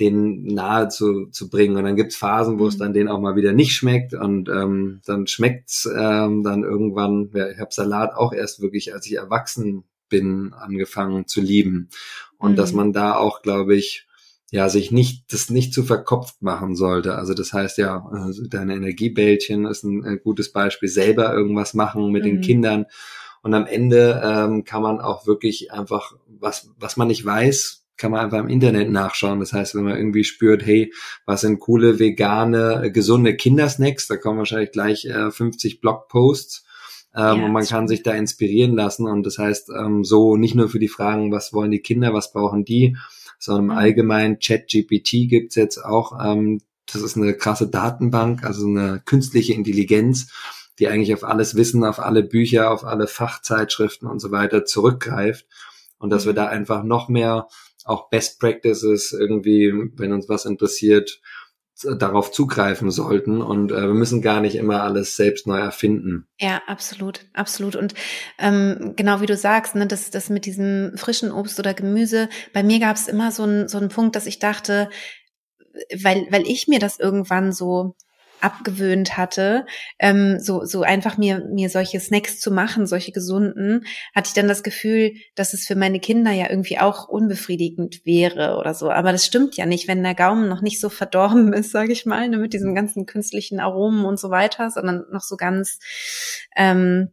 den nahe zu, zu bringen. Und dann gibt's Phasen, wo es mhm. dann denen auch mal wieder nicht schmeckt und ähm, dann schmeckt's ähm, dann irgendwann, ja, ich habe Salat auch erst wirklich, als ich erwachsen bin, angefangen zu lieben. Und mhm. dass man da auch, glaube ich, ja, sich nicht, das nicht zu verkopft machen sollte. Also das heißt ja, also deine Energiebällchen ist ein, ein, gutes Beispiel, selber irgendwas machen mit mhm. den Kindern. Und am Ende ähm, kann man auch wirklich einfach, was, was man nicht weiß, kann man einfach im Internet nachschauen. Das heißt, wenn man irgendwie spürt, hey, was sind coole, vegane, gesunde Kindersnacks, da kommen wahrscheinlich gleich äh, 50 Blogposts. Ähm, ja, und man kann sich da inspirieren lassen. Und das heißt, ähm, so nicht nur für die Fragen, was wollen die Kinder, was brauchen die, sondern im mhm. Allgemeinen ChatGPT gibt's jetzt auch. Ähm, das ist eine krasse Datenbank, also eine künstliche Intelligenz, die eigentlich auf alles Wissen, auf alle Bücher, auf alle Fachzeitschriften und so weiter zurückgreift. Und dass wir mhm. da einfach noch mehr auch Best Practices irgendwie, wenn uns was interessiert, darauf zugreifen sollten und äh, wir müssen gar nicht immer alles selbst neu erfinden. Ja, absolut, absolut. Und ähm, genau wie du sagst, ne, das, das mit diesem frischen Obst oder Gemüse, bei mir gab es immer so einen so einen Punkt, dass ich dachte, weil, weil ich mir das irgendwann so abgewöhnt hatte, ähm, so, so einfach mir, mir solche Snacks zu machen, solche gesunden, hatte ich dann das Gefühl, dass es für meine Kinder ja irgendwie auch unbefriedigend wäre oder so. Aber das stimmt ja nicht, wenn der Gaumen noch nicht so verdorben ist, sage ich mal, ne, mit diesen ganzen künstlichen Aromen und so weiter, sondern noch so ganz ähm,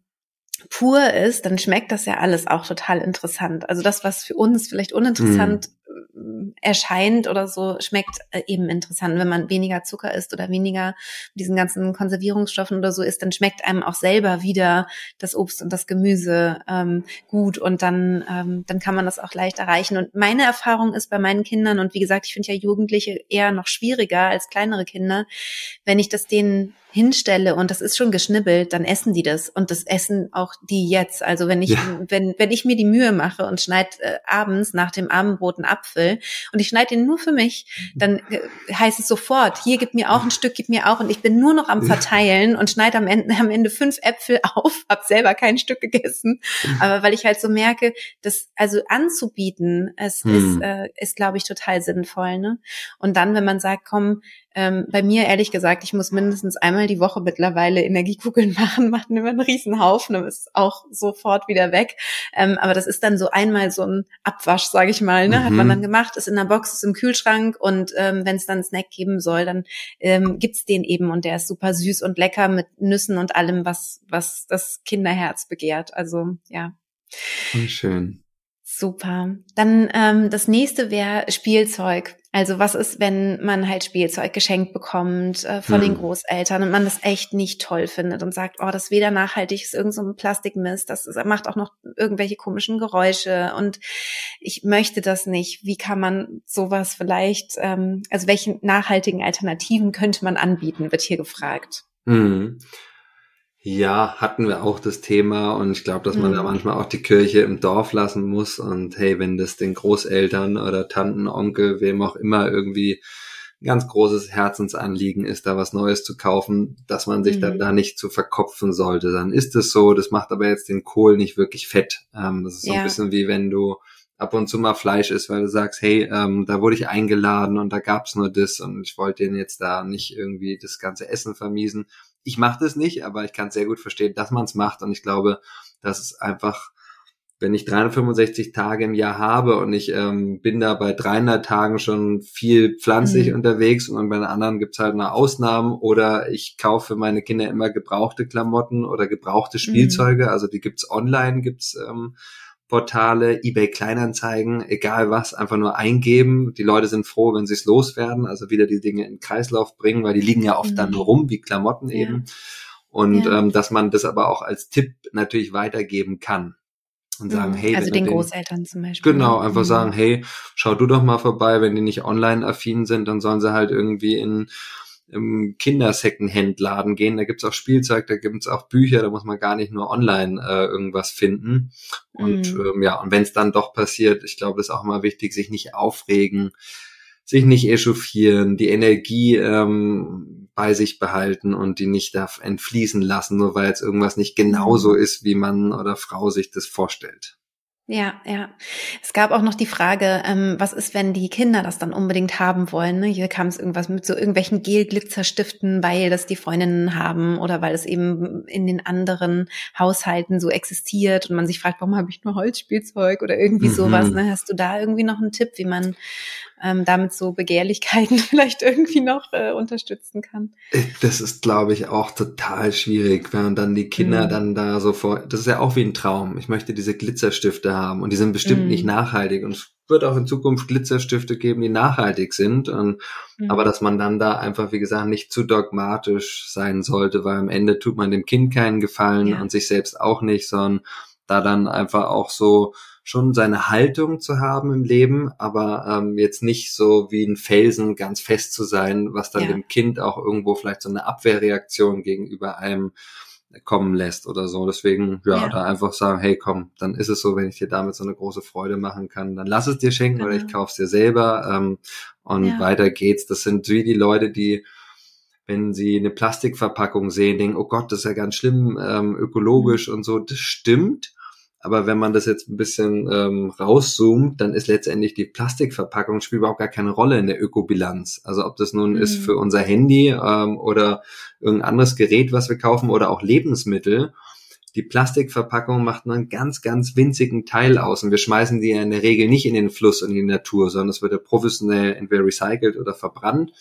pur ist, dann schmeckt das ja alles auch total interessant. Also das, was für uns vielleicht uninteressant mm. Erscheint oder so, schmeckt äh, eben interessant. Wenn man weniger Zucker isst oder weniger diesen ganzen Konservierungsstoffen oder so isst, dann schmeckt einem auch selber wieder das Obst und das Gemüse ähm, gut und dann, ähm, dann kann man das auch leicht erreichen. Und meine Erfahrung ist bei meinen Kindern, und wie gesagt, ich finde ja Jugendliche eher noch schwieriger als kleinere Kinder, wenn ich das denen hinstelle und das ist schon geschnibbelt, dann essen die das und das essen auch die jetzt. Also wenn ich ja. wenn wenn ich mir die Mühe mache und schneide äh, abends nach dem Abendbrot einen Apfel und ich schneide ihn nur für mich, dann äh, heißt es sofort, hier gib mir auch ein Stück, gib mir auch und ich bin nur noch am verteilen und schneide am Ende am Ende fünf Äpfel auf, habe selber kein Stück gegessen, aber weil ich halt so merke, das also anzubieten, es hm. ist äh, ist glaube ich total sinnvoll, ne? Und dann wenn man sagt, komm, ähm, bei mir ehrlich gesagt, ich muss mindestens einmal die Woche mittlerweile Energiekugeln machen, macht immer einen riesen Haufen und ist auch sofort wieder weg. Ähm, aber das ist dann so einmal so ein Abwasch, sage ich mal, ne? Mhm. hat man mhm. dann gemacht, ist in der Box, ist im Kühlschrank und ähm, wenn es dann einen Snack geben soll, dann ähm, gibt's den eben und der ist super süß und lecker mit Nüssen und allem, was was das Kinderherz begehrt. Also ja. Schön. Super. Dann ähm, das nächste wäre Spielzeug. Also was ist, wenn man halt Spielzeug geschenkt bekommt äh, von hm. den Großeltern und man das echt nicht toll findet und sagt, oh, das ist weder nachhaltig, ist irgend so ein Plastikmist, das ist, macht auch noch irgendwelche komischen Geräusche und ich möchte das nicht. Wie kann man sowas vielleicht, ähm, also welche nachhaltigen Alternativen könnte man anbieten, wird hier gefragt. Hm. Ja, hatten wir auch das Thema und ich glaube, dass man mhm. da manchmal auch die Kirche im Dorf lassen muss und hey, wenn das den Großeltern oder Tanten, Onkel, wem auch immer irgendwie ein ganz großes Herzensanliegen ist, da was Neues zu kaufen, dass man sich mhm. dann da nicht zu verkopfen sollte. Dann ist es so, das macht aber jetzt den Kohl nicht wirklich fett. Ähm, das ist so ja. ein bisschen wie wenn du ab und zu mal Fleisch isst, weil du sagst, hey, ähm, da wurde ich eingeladen und da gab's nur das und ich wollte denen jetzt da nicht irgendwie das ganze Essen vermiesen ich mache das nicht, aber ich kann sehr gut verstehen, dass man es macht. Und ich glaube, dass es einfach, wenn ich 365 Tage im Jahr habe und ich ähm, bin da bei 300 Tagen schon viel pflanzlich mhm. unterwegs und bei den anderen gibt's halt mal Ausnahmen oder ich kaufe für meine Kinder immer gebrauchte Klamotten oder gebrauchte mhm. Spielzeuge. Mhm. Also die gibt's online, gibt's ähm, Portale, eBay Kleinanzeigen, egal was, einfach nur eingeben. Die Leute sind froh, wenn sie es loswerden, also wieder die Dinge in den Kreislauf bringen, weil die liegen ja oft mhm. dann rum, wie Klamotten ja. eben. Und ja. ähm, dass man das aber auch als Tipp natürlich weitergeben kann. Und sagen, mhm. hey, also den, den Großeltern zum Beispiel. Genau, einfach mhm. sagen, hey, schau du doch mal vorbei, wenn die nicht online affin sind, dann sollen sie halt irgendwie in im Kinder-Secondhand-Laden gehen. Da gibt's auch Spielzeug, da gibt's auch Bücher, da muss man gar nicht nur online äh, irgendwas finden. Und mhm. ähm, ja, und wenn es dann doch passiert, ich glaube, das ist auch immer wichtig, sich nicht aufregen, sich nicht echauffieren, die Energie ähm, bei sich behalten und die nicht da entfließen lassen, nur weil jetzt irgendwas nicht genauso mhm. ist, wie Mann oder Frau sich das vorstellt. Ja, ja. Es gab auch noch die Frage, ähm, was ist, wenn die Kinder das dann unbedingt haben wollen? Ne? Hier kam es irgendwas mit so irgendwelchen Gel-Glitzerstiften, weil das die Freundinnen haben oder weil es eben in den anderen Haushalten so existiert und man sich fragt, warum habe ich nur Holzspielzeug oder irgendwie mhm. sowas. Ne? Hast du da irgendwie noch einen Tipp, wie man ähm, damit so Begehrlichkeiten vielleicht irgendwie noch äh, unterstützen kann. Äh, das ist, glaube ich, auch total schwierig, wenn dann die Kinder mhm. dann da so vor, das ist ja auch wie ein Traum. Ich möchte diese Glitzerstifte haben und die sind bestimmt mhm. nicht nachhaltig und es wird auch in Zukunft Glitzerstifte geben, die nachhaltig sind. Und, mhm. Aber dass man dann da einfach, wie gesagt, nicht zu dogmatisch sein sollte, weil am Ende tut man dem Kind keinen Gefallen ja. und sich selbst auch nicht, sondern da dann einfach auch so schon seine Haltung zu haben im Leben, aber ähm, jetzt nicht so wie ein Felsen ganz fest zu sein, was dann ja. dem Kind auch irgendwo vielleicht so eine Abwehrreaktion gegenüber einem kommen lässt oder so. Deswegen, ja, ja, da einfach sagen, hey, komm, dann ist es so, wenn ich dir damit so eine große Freude machen kann, dann lass es dir schenken genau. oder ich kauf's dir selber ähm, und ja. weiter geht's. Das sind wie die Leute, die wenn sie eine Plastikverpackung sehen, denken, oh Gott, das ist ja ganz schlimm, ähm, ökologisch mhm. und so. Das stimmt. Aber wenn man das jetzt ein bisschen ähm, rauszoomt, dann ist letztendlich die Plastikverpackung spielt überhaupt gar keine Rolle in der Ökobilanz. Also ob das nun mhm. ist für unser Handy ähm, oder irgendein anderes Gerät, was wir kaufen oder auch Lebensmittel. Die Plastikverpackung macht nur einen ganz, ganz winzigen Teil aus und wir schmeißen die ja in der Regel nicht in den Fluss und in die Natur, sondern es wird ja professionell entweder recycelt oder verbrannt.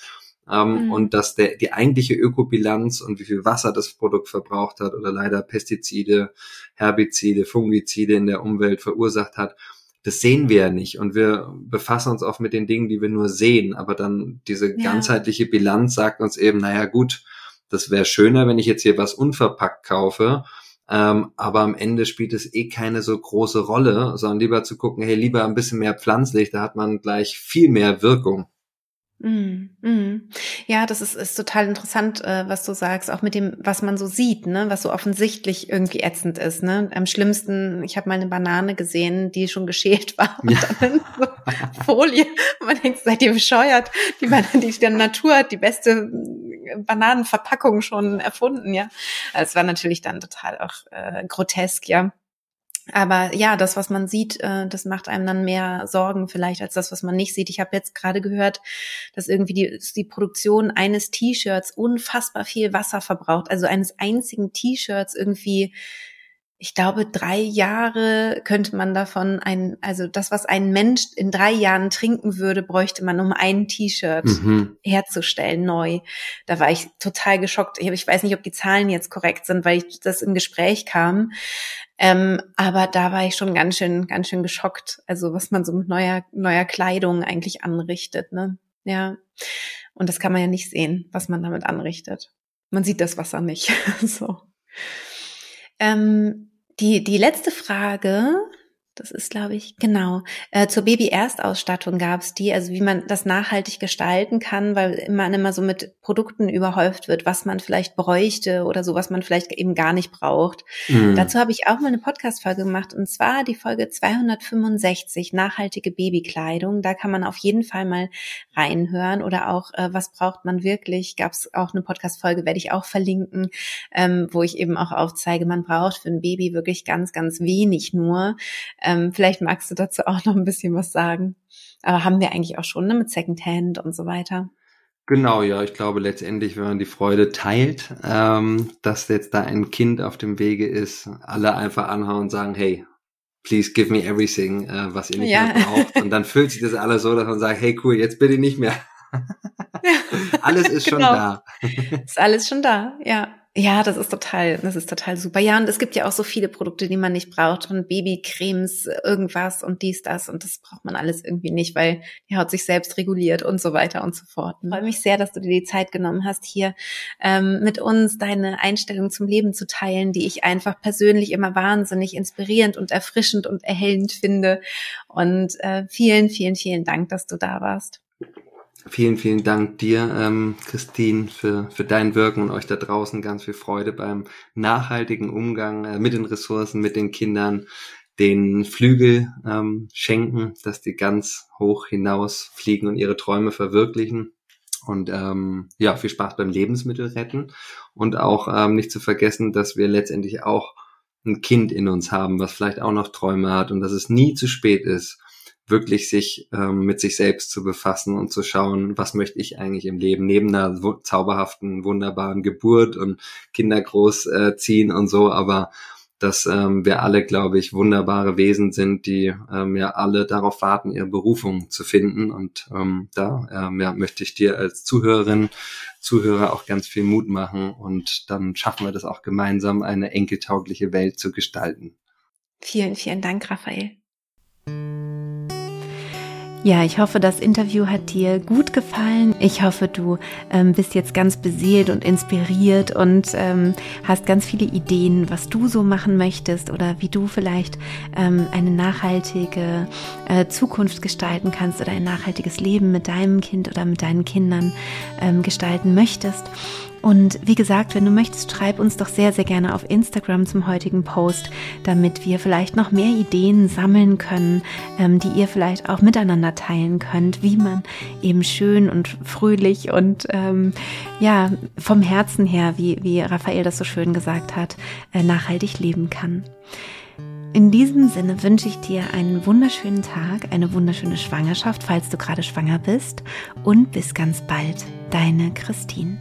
Ähm, mhm. Und dass der, die eigentliche Ökobilanz und wie viel Wasser das Produkt verbraucht hat oder leider Pestizide, Herbizide, Fungizide in der Umwelt verursacht hat, das sehen wir ja nicht. Und wir befassen uns oft mit den Dingen, die wir nur sehen. Aber dann diese ja. ganzheitliche Bilanz sagt uns eben, naja gut, das wäre schöner, wenn ich jetzt hier was unverpackt kaufe. Ähm, aber am Ende spielt es eh keine so große Rolle, sondern lieber zu gucken, hey, lieber ein bisschen mehr pflanzlich, da hat man gleich viel mehr Wirkung. Mm, mm. Ja, das ist, ist total interessant, äh, was du sagst, auch mit dem, was man so sieht, ne, was so offensichtlich irgendwie ätzend ist. Ne? Am schlimmsten, ich habe mal eine Banane gesehen, die schon geschält war und ja. dann so Folie. Und man denkt, seid ihr bescheuert? Die Banane, die, die Natur hat die beste Bananenverpackung schon erfunden, ja. Es war natürlich dann total auch äh, grotesk, ja. Aber ja, das, was man sieht, äh, das macht einem dann mehr Sorgen vielleicht als das, was man nicht sieht. Ich habe jetzt gerade gehört, dass irgendwie die, die Produktion eines T-Shirts unfassbar viel Wasser verbraucht. Also eines einzigen T-Shirts irgendwie ich glaube, drei Jahre könnte man davon ein, also das, was ein Mensch in drei Jahren trinken würde, bräuchte man, um ein T-Shirt mhm. herzustellen, neu. Da war ich total geschockt. Ich weiß nicht, ob die Zahlen jetzt korrekt sind, weil ich das im Gespräch kam. Ähm, aber da war ich schon ganz schön, ganz schön geschockt. Also was man so mit neuer, neuer Kleidung eigentlich anrichtet, ne? Ja. Und das kann man ja nicht sehen, was man damit anrichtet. Man sieht das Wasser nicht. so. Ähm, die, die letzte Frage, das ist, glaube ich, genau. Äh, zur Baby-Erstausstattung gab es die, also wie man das nachhaltig gestalten kann, weil man immer so mit Produkten überhäuft wird, was man vielleicht bräuchte oder so, was man vielleicht eben gar nicht braucht. Mhm. Dazu habe ich auch mal eine Podcast-Folge gemacht und zwar die Folge 265, nachhaltige Babykleidung. Da kann man auf jeden Fall mal reinhören oder auch, äh, was braucht man wirklich? Gab es auch eine Podcast-Folge, werde ich auch verlinken, ähm, wo ich eben auch aufzeige, man braucht für ein Baby wirklich ganz, ganz wenig nur ähm, vielleicht magst du dazu auch noch ein bisschen was sagen. Aber haben wir eigentlich auch schon ne, mit Secondhand und so weiter. Genau, ja, ich glaube letztendlich, wenn man die Freude teilt, ähm, dass jetzt da ein Kind auf dem Wege ist, alle einfach anhauen und sagen, hey, please give me everything, äh, was ihr nicht ja. mehr braucht. Und dann fühlt sich das alles so, dass man sagt, hey cool, jetzt bitte nicht mehr. alles ist schon genau. da. ist alles schon da, ja. Ja, das ist total, das ist total super. Ja, und es gibt ja auch so viele Produkte, die man nicht braucht und Babycremes, irgendwas und dies, das und das braucht man alles irgendwie nicht, weil die Haut sich selbst reguliert und so weiter und so fort. Ich freue mich sehr, dass du dir die Zeit genommen hast, hier ähm, mit uns deine Einstellung zum Leben zu teilen, die ich einfach persönlich immer wahnsinnig inspirierend und erfrischend und erhellend finde. Und äh, vielen, vielen, vielen Dank, dass du da warst. Vielen, vielen Dank dir, ähm, Christine, für, für dein Wirken und euch da draußen ganz viel Freude beim nachhaltigen Umgang äh, mit den Ressourcen, mit den Kindern, den Flügel ähm, schenken, dass die ganz hoch hinaus fliegen und ihre Träume verwirklichen. Und ähm, ja, viel Spaß beim Lebensmittel retten. Und auch ähm, nicht zu vergessen, dass wir letztendlich auch ein Kind in uns haben, was vielleicht auch noch Träume hat und dass es nie zu spät ist, wirklich sich ähm, mit sich selbst zu befassen und zu schauen, was möchte ich eigentlich im Leben, neben einer zauberhaften, wunderbaren Geburt und Kinder großziehen äh, und so, aber dass ähm, wir alle, glaube ich, wunderbare Wesen sind, die ähm, ja alle darauf warten, ihre Berufung zu finden. Und ähm, da ähm, ja, möchte ich dir als Zuhörerin, Zuhörer auch ganz viel Mut machen und dann schaffen wir das auch gemeinsam, eine enkeltaugliche Welt zu gestalten. Vielen, vielen Dank, Raphael. Ja, ich hoffe, das Interview hat dir gut gefallen. Ich hoffe, du ähm, bist jetzt ganz beseelt und inspiriert und ähm, hast ganz viele Ideen, was du so machen möchtest oder wie du vielleicht ähm, eine nachhaltige äh, Zukunft gestalten kannst oder ein nachhaltiges Leben mit deinem Kind oder mit deinen Kindern ähm, gestalten möchtest. Und wie gesagt, wenn du möchtest, schreib uns doch sehr, sehr gerne auf Instagram zum heutigen Post, damit wir vielleicht noch mehr Ideen sammeln können, ähm, die ihr vielleicht auch miteinander teilen könnt, wie man eben schön und fröhlich und ähm, ja, vom Herzen her, wie, wie Raphael das so schön gesagt hat, äh, nachhaltig leben kann. In diesem Sinne wünsche ich dir einen wunderschönen Tag, eine wunderschöne Schwangerschaft, falls du gerade schwanger bist und bis ganz bald, deine Christine.